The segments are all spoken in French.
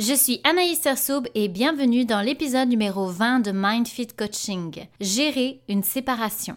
Je suis Anaïs Sersoub et bienvenue dans l'épisode numéro 20 de MindFit Coaching, Gérer une séparation.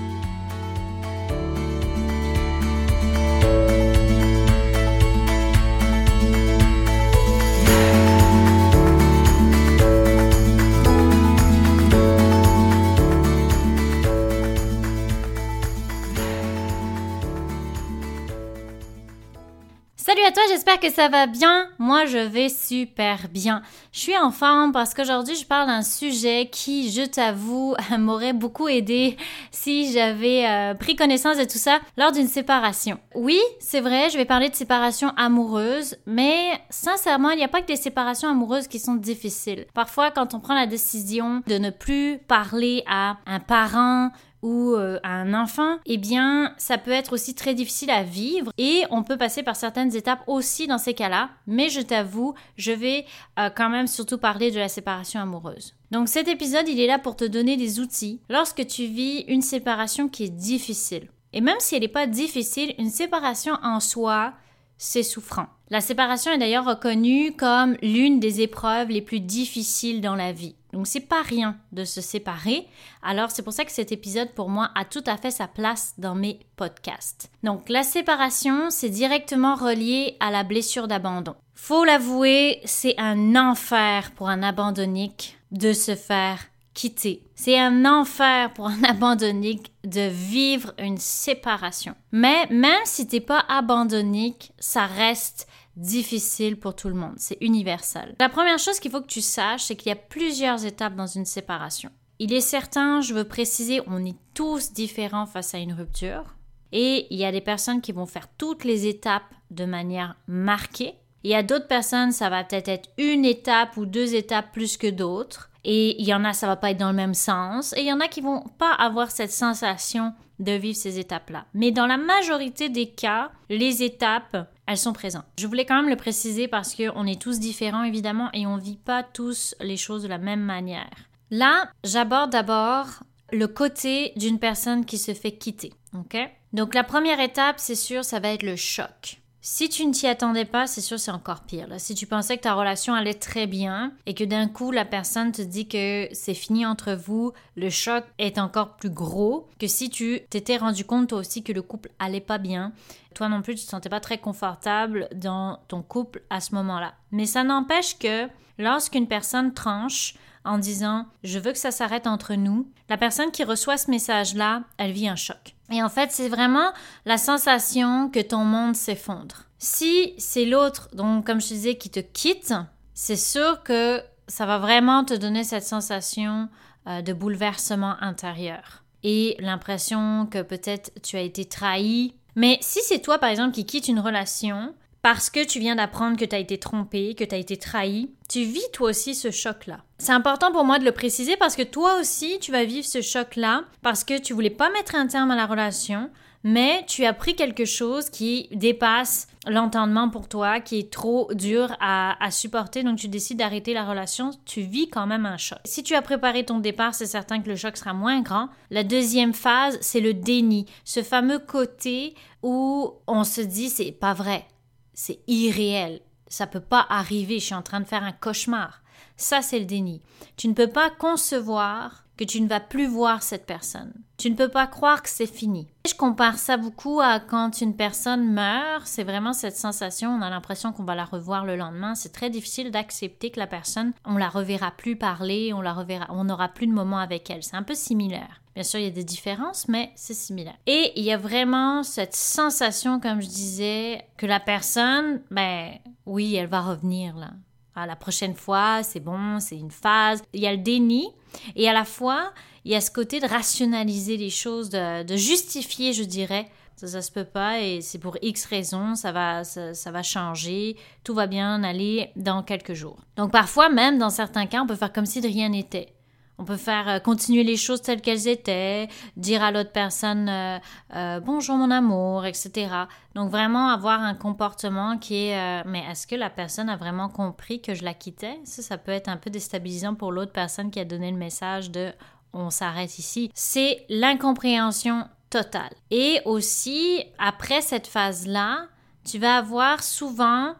Que ça va bien. Moi, je vais super bien. Je suis en forme parce qu'aujourd'hui, je parle d'un sujet qui, je t'avoue, m'aurait beaucoup aidé si j'avais euh, pris connaissance de tout ça lors d'une séparation. Oui, c'est vrai, je vais parler de séparation amoureuse, mais sincèrement, il n'y a pas que des séparations amoureuses qui sont difficiles. Parfois, quand on prend la décision de ne plus parler à un parent, ou euh, à un enfant, eh bien, ça peut être aussi très difficile à vivre et on peut passer par certaines étapes aussi dans ces cas-là. Mais je t'avoue, je vais euh, quand même surtout parler de la séparation amoureuse. Donc cet épisode, il est là pour te donner des outils lorsque tu vis une séparation qui est difficile. Et même si elle n'est pas difficile, une séparation en soi, c'est souffrant. La séparation est d'ailleurs reconnue comme l'une des épreuves les plus difficiles dans la vie. Donc c'est pas rien de se séparer. Alors c'est pour ça que cet épisode pour moi a tout à fait sa place dans mes podcasts. Donc la séparation, c'est directement relié à la blessure d'abandon. Faut l'avouer, c'est un enfer pour un abandonnique de se faire quitter. C'est un enfer pour un abandonnique de vivre une séparation. Mais même si t'es pas abandonnique, ça reste difficile pour tout le monde. C'est universel. La première chose qu'il faut que tu saches, c'est qu'il y a plusieurs étapes dans une séparation. Il est certain, je veux préciser, on est tous différents face à une rupture. Et il y a des personnes qui vont faire toutes les étapes de manière marquée. Il y a d'autres personnes, ça va peut-être être une étape ou deux étapes plus que d'autres. Et il y en a, ça va pas être dans le même sens. Et il y en a qui vont pas avoir cette sensation de vivre ces étapes-là. Mais dans la majorité des cas, les étapes, elles sont présentes. Je voulais quand même le préciser parce qu'on est tous différents évidemment et on vit pas tous les choses de la même manière. Là, j'aborde d'abord le côté d'une personne qui se fait quitter. OK? Donc la première étape, c'est sûr, ça va être le choc. Si tu ne t'y attendais pas, c'est sûr c'est encore pire. Si tu pensais que ta relation allait très bien et que d'un coup la personne te dit que c'est fini entre vous, le choc est encore plus gros que si tu t'étais rendu compte toi aussi que le couple allait pas bien. Toi non plus tu te sentais pas très confortable dans ton couple à ce moment-là. Mais ça n'empêche que lorsqu'une personne tranche en disant je veux que ça s'arrête entre nous, la personne qui reçoit ce message-là, elle vit un choc. Et en fait, c'est vraiment la sensation que ton monde s'effondre. Si c'est l'autre, donc comme je disais, qui te quitte, c'est sûr que ça va vraiment te donner cette sensation euh, de bouleversement intérieur et l'impression que peut-être tu as été trahi. Mais si c'est toi, par exemple, qui quitte une relation, parce que tu viens d'apprendre que tu as été trompé, que tu as été trahi, tu vis toi aussi ce choc-là. C'est important pour moi de le préciser parce que toi aussi, tu vas vivre ce choc-là parce que tu voulais pas mettre un terme à la relation, mais tu as pris quelque chose qui dépasse l'entendement pour toi, qui est trop dur à, supporter, donc tu décides d'arrêter la relation, tu vis quand même un choc. Si tu as préparé ton départ, c'est certain que le choc sera moins grand. La deuxième phase, c'est le déni, ce fameux côté où on se dit c'est pas vrai, c'est irréel. Ça peut pas arriver, je suis en train de faire un cauchemar. Ça, c'est le déni. Tu ne peux pas concevoir que tu ne vas plus voir cette personne. Tu ne peux pas croire que c'est fini. Je compare ça beaucoup à quand une personne meurt, c'est vraiment cette sensation, on a l'impression qu'on va la revoir le lendemain. C'est très difficile d'accepter que la personne, on la reverra plus parler, on la reverra, on n'aura plus de moment avec elle. C'est un peu similaire. Bien sûr, il y a des différences, mais c'est similaire. Et il y a vraiment cette sensation, comme je disais, que la personne, ben oui, elle va revenir là. À la prochaine fois, c'est bon, c'est une phase. Il y a le déni et à la fois, il y a ce côté de rationaliser les choses, de, justifier, je dirais, Ça, ça se peut pas et c'est pour X raisons, ça va, ça, ça, va changer, tout va bien aller dans quelques jours. Donc parfois même, dans certains cas, on peut faire comme si de rien n'était. On peut faire euh, continuer les choses telles qu'elles étaient, dire à l'autre personne euh, euh, bonjour mon amour, etc. Donc vraiment avoir un comportement qui est mais est-ce que la personne a vraiment compris que je la quittais? Ça, ça peut être un peu déstabilisant pour l'autre personne qui a donné le message de on s'arrête ici. C'est l'incompréhension totale. Et aussi, après cette phase-là, tu vas avoir souvent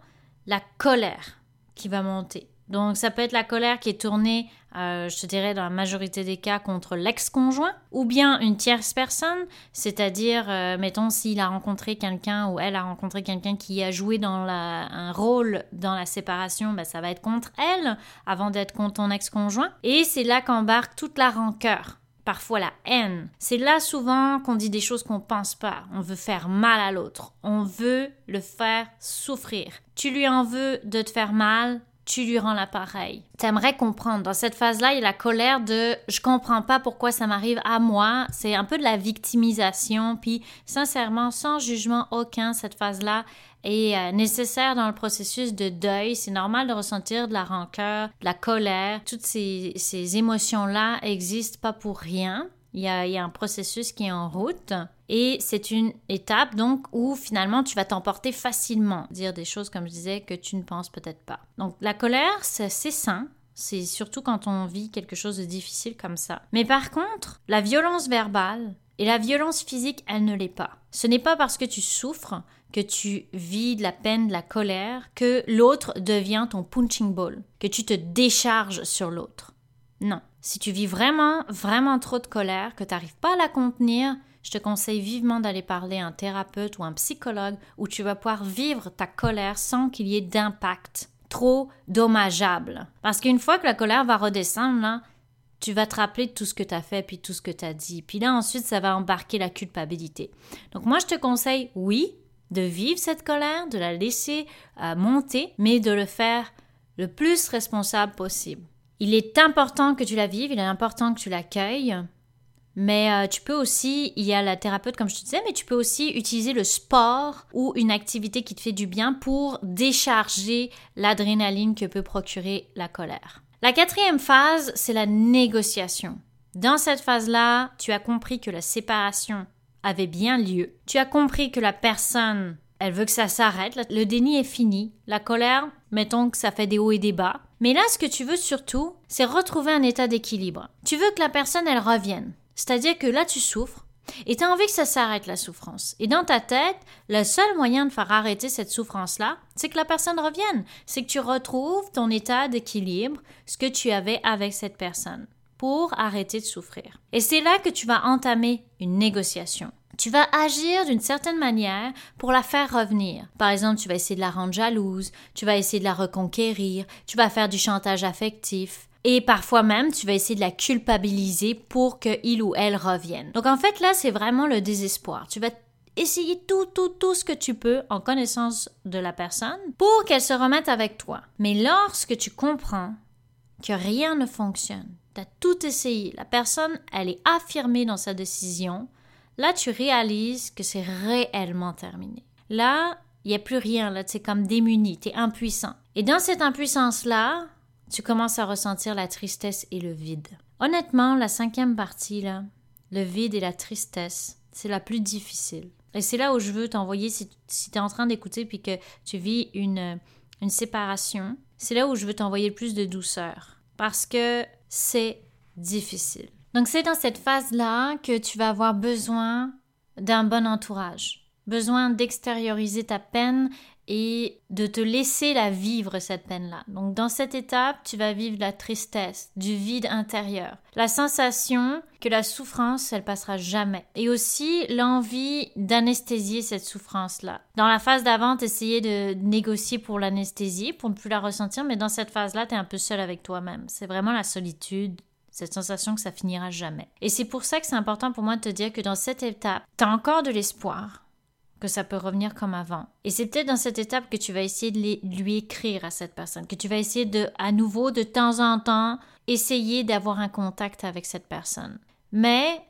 la colère qui va monter. Donc ça peut être la colère qui est tournée, euh, je te dirais dans la majorité des cas, contre l'ex-conjoint, ou bien une tierce personne, c'est-à-dire, euh, mettons, s'il a rencontré quelqu'un ou elle a rencontré quelqu'un qui a joué dans un rôle dans la séparation, ben, ça va être contre elle avant d'être contre ton ex-conjoint. Et c'est là qu'embarque toute la rancœur parfois la haine. C'est là souvent qu'on dit des choses qu'on pense pas. On veut faire mal à l'autre. On veut le faire souffrir. Tu lui en veux de te faire mal, tu lui rends l'appareil. T'aimerais comprendre. Dans cette phase-là, il y a la colère de je comprends pas pourquoi ça m'arrive à moi. C'est un peu de la victimisation. Puis, sincèrement, sans jugement aucun, cette phase-là est euh, nécessaire dans le processus de deuil. C'est normal de ressentir de la rancœur, de la colère. Toutes ces, ces émotions-là existent pas pour rien. Il y, a, un processus qui est en route et c'est une étape donc où finalement tu vas t'emporter facilement, dire des choses comme je disais que tu ne penses peut-être pas. Donc la colère, c'est sain, c'est surtout quand on vit quelque chose de difficile comme ça. Mais par contre, la violence verbale et la violence physique, elle ne l'est pas. Ce n'est pas parce que tu souffres, que tu vis de la peine, de la colère, que l'autre devient ton punching ball, que tu te décharges sur l'autre. Non. Si tu vis vraiment, vraiment trop de colère, que tu n'arrives pas à la contenir, je te conseille vivement d'aller parler à un thérapeute ou un psychologue où tu vas pouvoir vivre ta colère sans qu'il y ait d'impact trop dommageable. Parce qu'une fois que la colère va redescendre, là, tu vas te rappeler de tout ce que tu as fait puis tout ce que tu as dit. Puis là, ensuite, ça va embarquer la culpabilité. Donc moi, je te conseille, oui, de vivre cette colère, de la laisser euh, monter, mais de le faire le plus responsable possible. Il est important que tu la vives, il est important que tu l'accueilles, mais euh, tu peux aussi, il y a la thérapeute comme je te disais, mais tu peux aussi utiliser le sport ou une activité qui te fait du bien pour décharger l'adrénaline que peut procurer la colère. La quatrième phase, c'est la négociation. Dans cette phase-là, tu as compris que la séparation avait bien lieu. Tu as compris que la personne, elle veut que ça s'arrête. Le déni est fini. La colère, mettons que ça fait des hauts et des bas. Mais là, ce que tu veux surtout, c'est retrouver un état d'équilibre. Tu veux que la personne, elle revienne. C'est-à-dire que là, tu souffres et tu as envie que ça s'arrête, la souffrance. Et dans ta tête, le seul moyen de faire arrêter cette souffrance-là, c'est que la personne revienne. C'est que tu retrouves ton état d'équilibre, ce que tu avais avec cette personne, pour arrêter de souffrir. Et c'est là que tu vas entamer une négociation tu vas agir d'une certaine manière pour la faire revenir. Par exemple, tu vas essayer de la rendre jalouse, tu vas essayer de la reconquérir, tu vas faire du chantage affectif. Et parfois même, tu vas essayer de la culpabiliser pour qu'il ou elle revienne. Donc en fait, là, c'est vraiment le désespoir. Tu vas essayer tout, tout, tout ce que tu peux en connaissance de la personne pour qu'elle se remette avec toi. Mais lorsque tu comprends que rien ne fonctionne, tu as tout essayé, la personne, elle est affirmée dans sa décision, Là, tu réalises que c'est réellement terminé. Là, il n'y a plus rien, là, tu es comme démuni, tu es impuissant. Et dans cette impuissance-là, tu commences à ressentir la tristesse et le vide. Honnêtement, la cinquième partie, là, le vide et la tristesse, c'est la plus difficile. Et c'est là où je veux t'envoyer, si, tu es en train d'écouter puis que tu vis une, une séparation, c'est là où je veux t'envoyer le plus de douceur. Parce que c'est difficile. Donc c'est dans cette phase-là que tu vas avoir besoin d'un bon entourage, besoin d'extérioriser ta peine et de te laisser la vivre cette peine-là. Donc dans cette étape, tu vas vivre la tristesse, du vide intérieur, la sensation que la souffrance, elle passera jamais. Et aussi l'envie d'anesthésier cette souffrance-là. Dans la phase d'avant, essayer de négocier pour l'anesthésie, pour ne plus la ressentir, mais dans cette phase-là, tu es un peu seul avec toi-même. C'est vraiment la solitude, cette sensation que ça finira jamais. Et c'est pour ça que c'est important pour moi de te dire que dans cette étape, tu as encore de l'espoir que ça peut revenir comme avant. Et c'est peut-être dans cette étape que tu vas essayer de lui écrire à cette personne, que tu vas essayer de, à nouveau, de temps en temps, essayer d'avoir un contact avec cette personne. Mais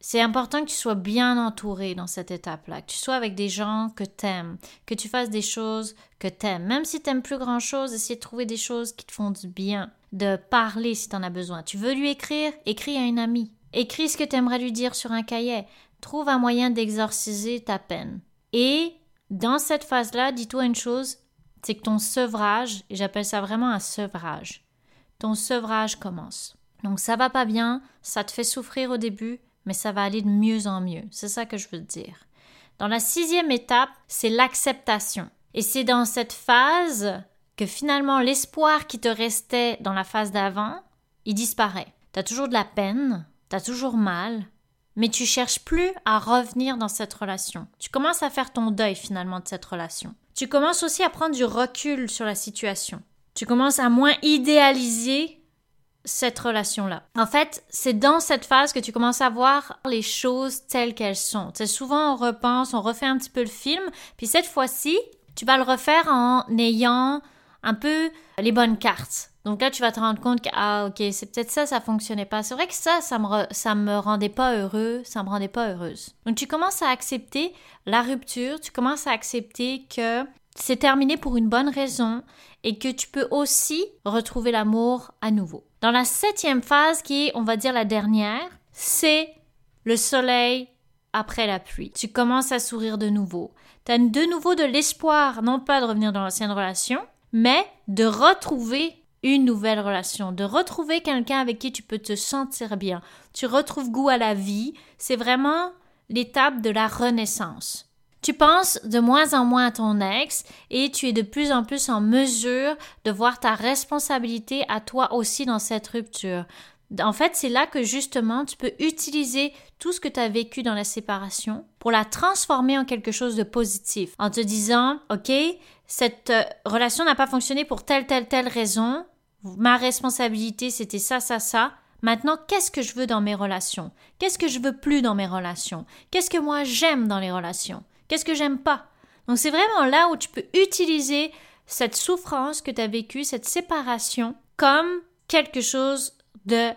c'est important que tu sois bien entouré dans cette étape-là, que tu sois avec des gens que t'aimes, que tu fasses des choses que t'aimes. Même si t'aimes plus grand-chose, essayer de trouver des choses qui te font du bien, de parler si t'en as besoin. Tu veux lui écrire, écris à une amie. Écris ce que t'aimerais lui dire sur un cahier. Trouve un moyen d'exorciser ta peine. Et dans cette phase-là, dis-toi une chose, c'est que ton sevrage, et j'appelle ça vraiment un sevrage, ton sevrage commence. Donc ça va pas bien, ça te fait souffrir au début, mais ça va aller de mieux en mieux. C'est ça que je veux te dire. Dans la sixième étape, c'est l'acceptation. Et c'est dans cette phase que finalement l'espoir qui te restait dans la phase d'avant, il disparaît. Tu as toujours de la peine, tu as toujours mal, mais tu cherches plus à revenir dans cette relation. Tu commences à faire ton deuil finalement de cette relation. Tu commences aussi à prendre du recul sur la situation. Tu commences à moins idéaliser cette relation-là. En fait, c'est dans cette phase que tu commences à voir les choses telles qu'elles sont. C'est souvent on repense, on refait un petit peu le film, puis cette fois-ci, tu vas le refaire en ayant un peu les bonnes cartes. Donc là, tu vas te rendre compte que, ah, ok, c'est peut-être ça, ça fonctionnait pas. C'est vrai que ça, ça me, ça me rendait pas heureux, ça me rendait pas heureuse. Donc tu commences à accepter la rupture, tu commences à accepter que c'est terminé pour une bonne raison et que tu peux aussi retrouver l'amour à nouveau. Dans la septième phase, qui est, on va dire, la dernière, c'est le soleil après la pluie. Tu commences à sourire de nouveau. Tu as de nouveau de l'espoir, non pas de revenir dans l'ancienne relation, mais de retrouver une nouvelle relation, de retrouver quelqu'un avec qui tu peux te sentir bien. Tu retrouves goût à la vie. C'est vraiment l'étape de la renaissance. Tu penses de moins en moins à ton ex et tu es de plus en plus en mesure de voir ta responsabilité à toi aussi dans cette rupture. En fait, c'est là que justement tu peux utiliser tout ce que tu as vécu dans la séparation pour la transformer en quelque chose de positif en te disant, OK, cette euh, relation n'a pas fonctionné pour telle, telle, telle raison. Ma responsabilité, c'était ça, ça, ça. Maintenant, qu'est-ce que je veux dans mes relations? Qu'est-ce que je veux plus dans mes relations? Qu'est-ce que moi j'aime dans les relations? Qu'est-ce que j'aime pas? Donc c'est vraiment là où tu peux utiliser cette souffrance que tu as vécue, cette séparation, comme quelque chose de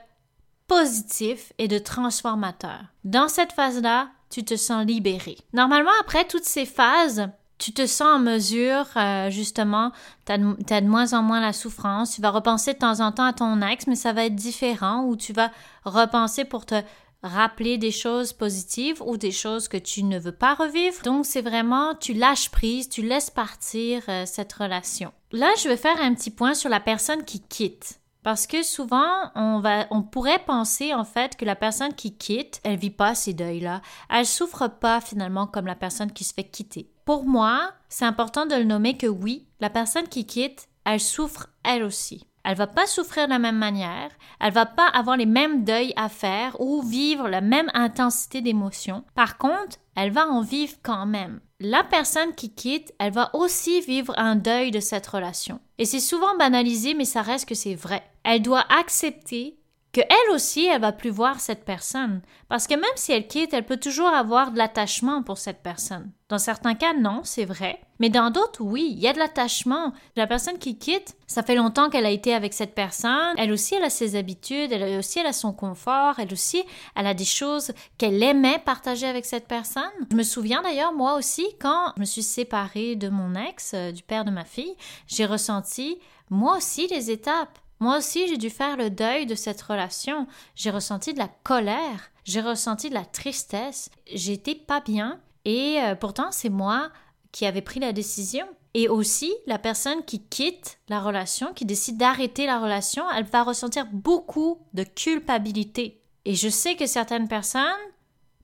positif et de transformateur. Dans cette phase-là, tu te sens libéré. Normalement, après toutes ces phases, tu te sens en mesure, euh, justement, tu as, de moins en moins la souffrance. Tu vas repenser de temps en temps à ton ex, mais ça va être différent, ou tu vas repenser pour te rappeler des choses positives ou des choses que tu ne veux pas revivre. Donc c'est vraiment tu lâches prise, tu laisses partir euh, cette relation. Là, je vais faire un petit point sur la personne qui quitte. Parce que souvent, on va, on pourrait penser en fait que la personne qui quitte, elle vit pas ces deuils-là. Elle souffre pas finalement comme la personne qui se fait quitter. Pour moi, c'est important de le nommer que oui, la personne qui quitte, elle souffre elle aussi. Elle va pas souffrir de la même manière, elle va pas avoir les mêmes deuils à faire ou vivre la même intensité d'émotion. Par contre, elle va en vivre quand même. La personne qui quitte, elle va aussi vivre un deuil de cette relation. Et c'est souvent banalisé, mais ça reste que c'est vrai. Elle doit accepter que elle aussi, elle va plus voir cette personne. Parce que même si elle quitte, elle peut toujours avoir de l'attachement pour cette personne. Dans certains cas, non, c'est vrai. Mais dans d'autres, oui, il y a de l'attachement. La personne qui quitte, ça fait longtemps qu'elle a été avec cette personne. Elle aussi, elle a ses habitudes, elle aussi, elle a son confort, elle aussi, elle a des choses qu'elle aimait partager avec cette personne. Je me souviens d'ailleurs, moi aussi, quand je me suis séparée de mon ex, euh, du père de ma fille, j'ai ressenti, moi aussi, les étapes. Moi aussi, j'ai dû faire le deuil de cette relation. J'ai ressenti de la colère, j'ai ressenti de la tristesse, j'étais pas bien et euh, pourtant c'est moi qui avais pris la décision. Et aussi, la personne qui quitte la relation, qui décide d'arrêter la relation, elle va ressentir beaucoup de culpabilité. Et je sais que certaines personnes,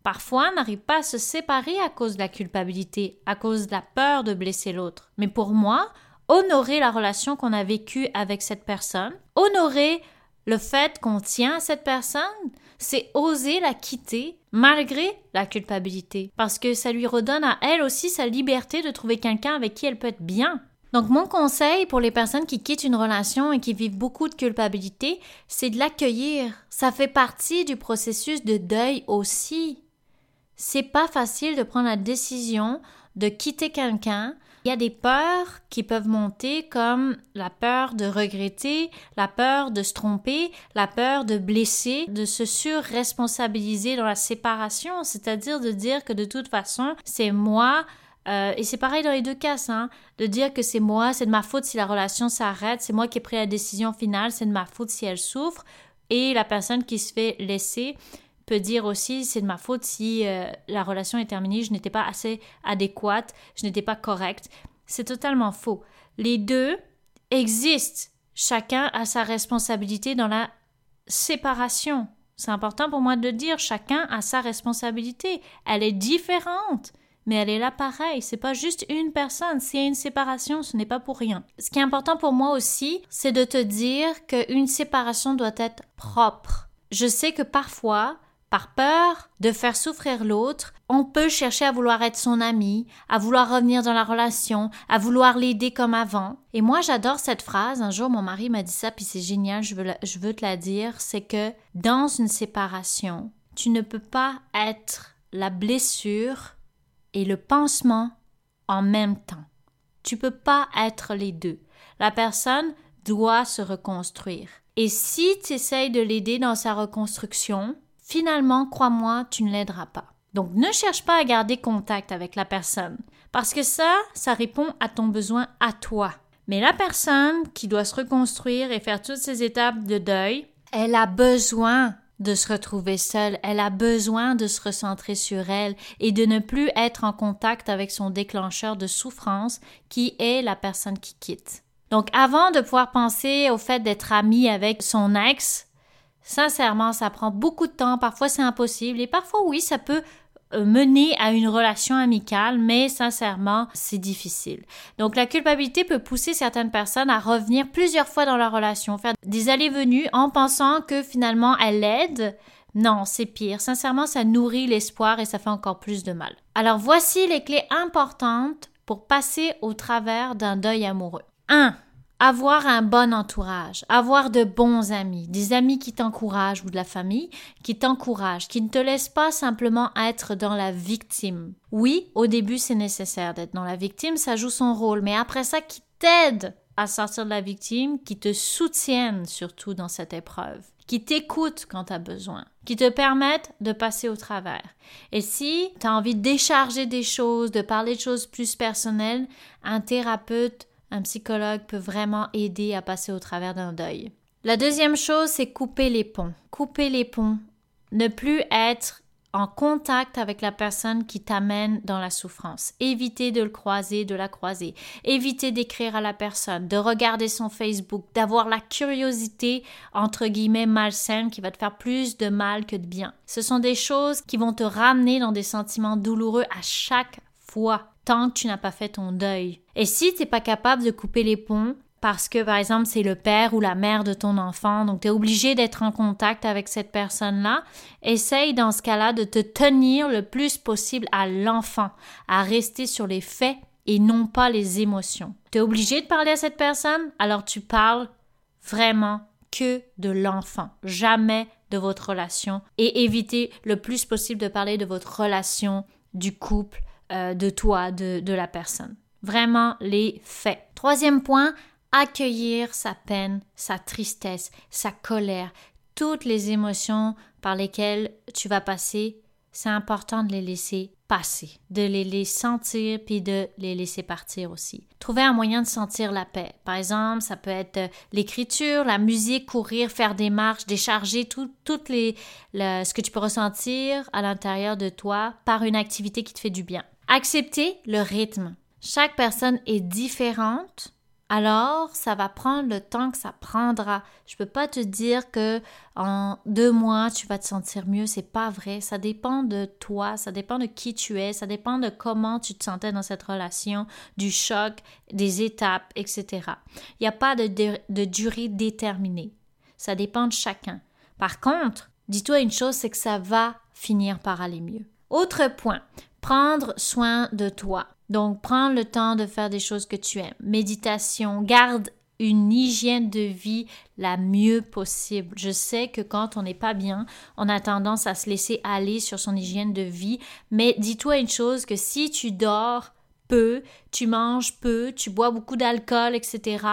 parfois, n'arrivent pas à se séparer à cause de la culpabilité, à cause de la peur de blesser l'autre. Mais pour moi, honorer la relation qu'on a vécue avec cette personne, honorer le fait qu'on tient à cette personne, c'est oser la quitter malgré la culpabilité, parce que ça lui redonne à elle aussi sa liberté de trouver quelqu'un avec qui elle peut être bien. Donc mon conseil pour les personnes qui quittent une relation et qui vivent beaucoup de culpabilité, c'est de l'accueillir. Ça fait partie du processus de deuil aussi. C'est pas facile de prendre la décision de quitter quelqu'un Il y a des peurs qui peuvent monter comme la peur de regretter, la peur de se tromper, la peur de blesser, de se surresponsabiliser dans la séparation, c'est-à-dire de dire que de toute façon, c'est moi euh, et c'est pareil dans les deux cas, hein, de dire que c'est moi, c'est de ma faute si la relation s'arrête, c'est moi qui ai pris la décision finale, c'est de ma faute si elle souffre. Et la personne qui se fait laisser, peut dire aussi c'est de ma faute si euh, la relation est terminée, je n'étais pas assez adéquate, je n'étais pas correcte. C'est totalement faux. Les deux existent. Chacun a sa responsabilité dans la séparation. C'est important pour moi de dire, chacun a sa responsabilité. Elle est différente, mais elle est là pareil. C'est pas juste une personne. S'il y a une séparation, ce n'est pas pour rien. Ce qui est important pour moi aussi, c'est de te dire qu'une séparation doit être propre. Je sais que parfois, par peur de faire souffrir l'autre, on peut chercher à vouloir être son ami, à vouloir revenir dans la relation, à vouloir l'aider comme avant. Et moi, j'adore cette phrase. Un jour, mon mari m'a dit ça, puis c'est génial, je veux, te la dire. C'est que dans une séparation, tu ne peux pas être la blessure et le pansement en même temps. Tu peux pas être les deux. La personne doit se reconstruire. Et si tu essayes de l'aider dans sa reconstruction, finalement, crois-moi, tu ne l'aideras pas. Donc ne cherche pas à garder contact avec la personne, parce que ça, ça répond à ton besoin à toi. Mais la personne qui doit se reconstruire et faire toutes ces étapes de deuil, elle a besoin de se retrouver seule, elle a besoin de se recentrer sur elle et de ne plus être en contact avec son déclencheur de souffrance qui est la personne qui quitte. Donc avant de pouvoir penser au fait d'être amie avec son ex, Sincèrement, ça prend beaucoup de temps, parfois c'est impossible et parfois oui, ça peut euh, mener à une relation amicale, mais sincèrement, c'est difficile. Donc la culpabilité peut pousser certaines personnes à revenir plusieurs fois dans leur relation, faire des allées-venues en pensant que finalement elle aide. Non, c'est pire. Sincèrement, ça nourrit l'espoir et ça fait encore plus de mal. Alors voici les clés importantes pour passer au travers d'un deuil amoureux. 1 avoir un bon entourage, avoir de bons amis, des amis qui t'encouragent ou de la famille qui t'encouragent, qui ne te laissent pas simplement être dans la victime. Oui, au début c'est nécessaire d'être dans la victime, ça joue son rôle, mais après ça qui t'aide à sortir de la victime, qui te soutiennent surtout dans cette épreuve, qui t'écoutent quand tu as besoin, qui te permettent de passer au travers. Et si tu as envie de décharger des choses, de parler de choses plus personnelles, un thérapeute un psychologue peut vraiment aider à passer au travers d'un deuil. La deuxième chose, c'est couper les ponts. Couper les ponts. Ne plus être en contact avec la personne qui t'amène dans la souffrance. Éviter de le croiser, de la croiser. Éviter d'écrire à la personne, de regarder son Facebook, d'avoir la curiosité, entre guillemets, malsaine qui va te faire plus de mal que de bien. Ce sont des choses qui vont te ramener dans des sentiments douloureux à chaque fois tant que tu n'as pas fait ton deuil. Et si tu n'es pas capable de couper les ponts, parce que par exemple c'est le père ou la mère de ton enfant, donc tu es obligé d'être en contact avec cette personne-là, essaye dans ce cas-là de te tenir le plus possible à l'enfant, à rester sur les faits et non pas les émotions. Tu es obligé de parler à cette personne, alors tu parles vraiment que de l'enfant, jamais de votre relation et évitez le plus possible de parler de votre relation, du couple, euh, de toi, de, la personne. Vraiment les faits. Troisième point, accueillir sa peine, sa tristesse, sa colère, toutes les émotions par lesquelles tu vas passer, c'est important de les laisser passer, de les, les sentir puis de les laisser partir aussi. Trouver un moyen de sentir la paix. Par exemple, ça peut être euh, l'écriture, la musique, courir, faire des marches, décharger tout, toutes les, ce que tu peux ressentir à l'intérieur de toi par une activité qui te fait du bien. Accepter le rythme. Chaque personne est différente, alors ça va prendre le temps que ça prendra. Je peux pas te dire que en deux mois tu vas te sentir mieux, c'est pas vrai. Ça dépend de toi, ça dépend de qui tu es, ça dépend de comment tu te sentais dans cette relation, du choc, des étapes, etc. Il n'y a pas de durée déterminée. Ça dépend de chacun. Par contre, dis-toi une chose, c'est que ça va finir par aller mieux. Autre point, prendre soin de toi. Donc, prendre le temps de faire des choses que tu aimes. Méditation, garde une hygiène de vie la mieux possible. Je sais que quand on n'est pas bien, on a tendance à se laisser aller sur son hygiène de vie, mais dis-toi une chose que si tu dors peu, tu manges peu, tu bois beaucoup d'alcool, etc.,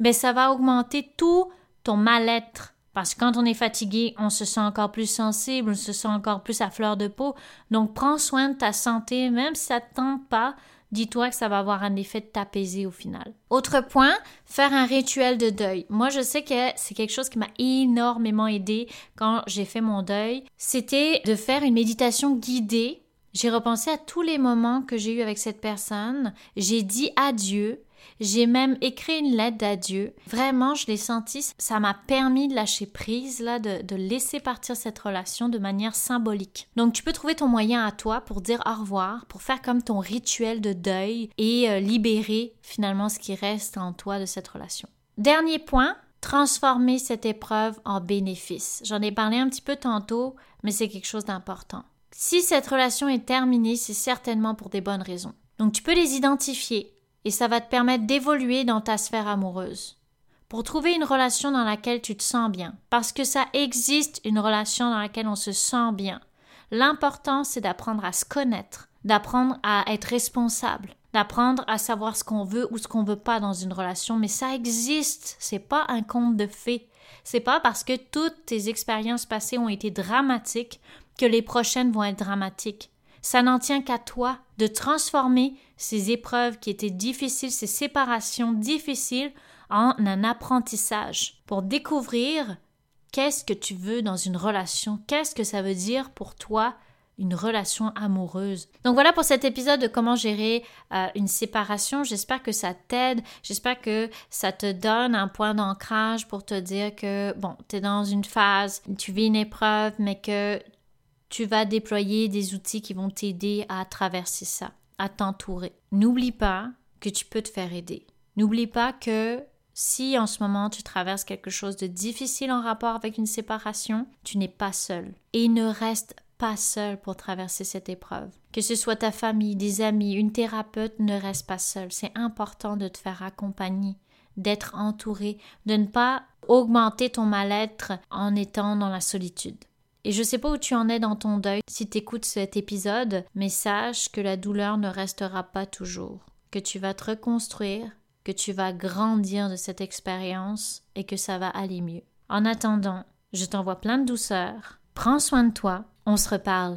ben ça va augmenter tout ton mal-être. Parce que quand on est fatigué, on se sent encore plus sensible, on se sent encore plus à fleur de peau. Donc prends soin de ta santé, même si ça ne te tente pas, dis-toi que ça va avoir un effet de t'apaiser au final. Autre point, faire un rituel de deuil. Moi, je sais que c'est quelque chose qui m'a énormément aidé quand j'ai fait mon deuil. C'était de faire une méditation guidée j'ai repensé à tous les moments que j'ai eus avec cette personne. J'ai dit adieu. J'ai même écrit une lettre d'adieu. Vraiment, je l'ai senti. Ça m'a permis de lâcher prise, là, de, laisser partir cette relation de manière symbolique. Donc, tu peux trouver ton moyen à toi pour dire au revoir, pour faire comme ton rituel de deuil et euh, libérer finalement ce qui reste en toi de cette relation. Dernier point, transformer cette épreuve en bénéfice. J'en ai parlé un petit peu tantôt, mais c'est quelque chose d'important. Si cette relation est terminée, c'est certainement pour des bonnes raisons. Donc tu peux les identifier et ça va te permettre d'évoluer dans ta sphère amoureuse. Pour trouver une relation dans laquelle tu te sens bien, parce que ça existe une relation dans laquelle on se sent bien. L'important, c'est d'apprendre à se connaître, d'apprendre à être responsable, d'apprendre à savoir ce qu'on veut ou ce qu'on veut pas dans une relation, mais ça existe, c'est pas un conte de fées. C'est pas parce que toutes tes expériences passées ont été dramatiques que les prochaines vont être dramatiques. Ça n'en tient qu'à toi de transformer ces épreuves qui étaient difficiles, ces séparations difficiles, en un apprentissage pour découvrir qu'est-ce que tu veux dans une relation, qu'est-ce que ça veut dire pour toi une relation amoureuse? Donc voilà pour cet épisode de comment gérer euh, une séparation. J'espère que ça t'aide. J'espère que ça te donne un point d'ancrage pour te dire que, bon, tu es dans une phase, tu vis une épreuve, mais que tu vas déployer des outils qui vont t'aider à traverser ça, à t'entourer. N'oublie pas que tu peux te faire aider. N'oublie pas que si en ce moment tu traverses quelque chose de difficile en rapport avec une séparation, tu n'es pas seul. Et ne reste pas seul pour traverser cette épreuve. Que ce soit ta famille, des amis, une thérapeute, ne reste pas seul. C'est important de te faire accompagner, d'être entouré, de ne pas augmenter ton mal-être en étant dans la solitude. Et je sais pas où tu en es dans ton deuil si tu écoutes cet épisode, mais sache que la douleur ne restera pas toujours, que tu vas te reconstruire, que tu vas grandir de cette expérience et que ça va aller mieux. En attendant, je t'envoie plein de douceur. Prends soin de toi. On se reparle.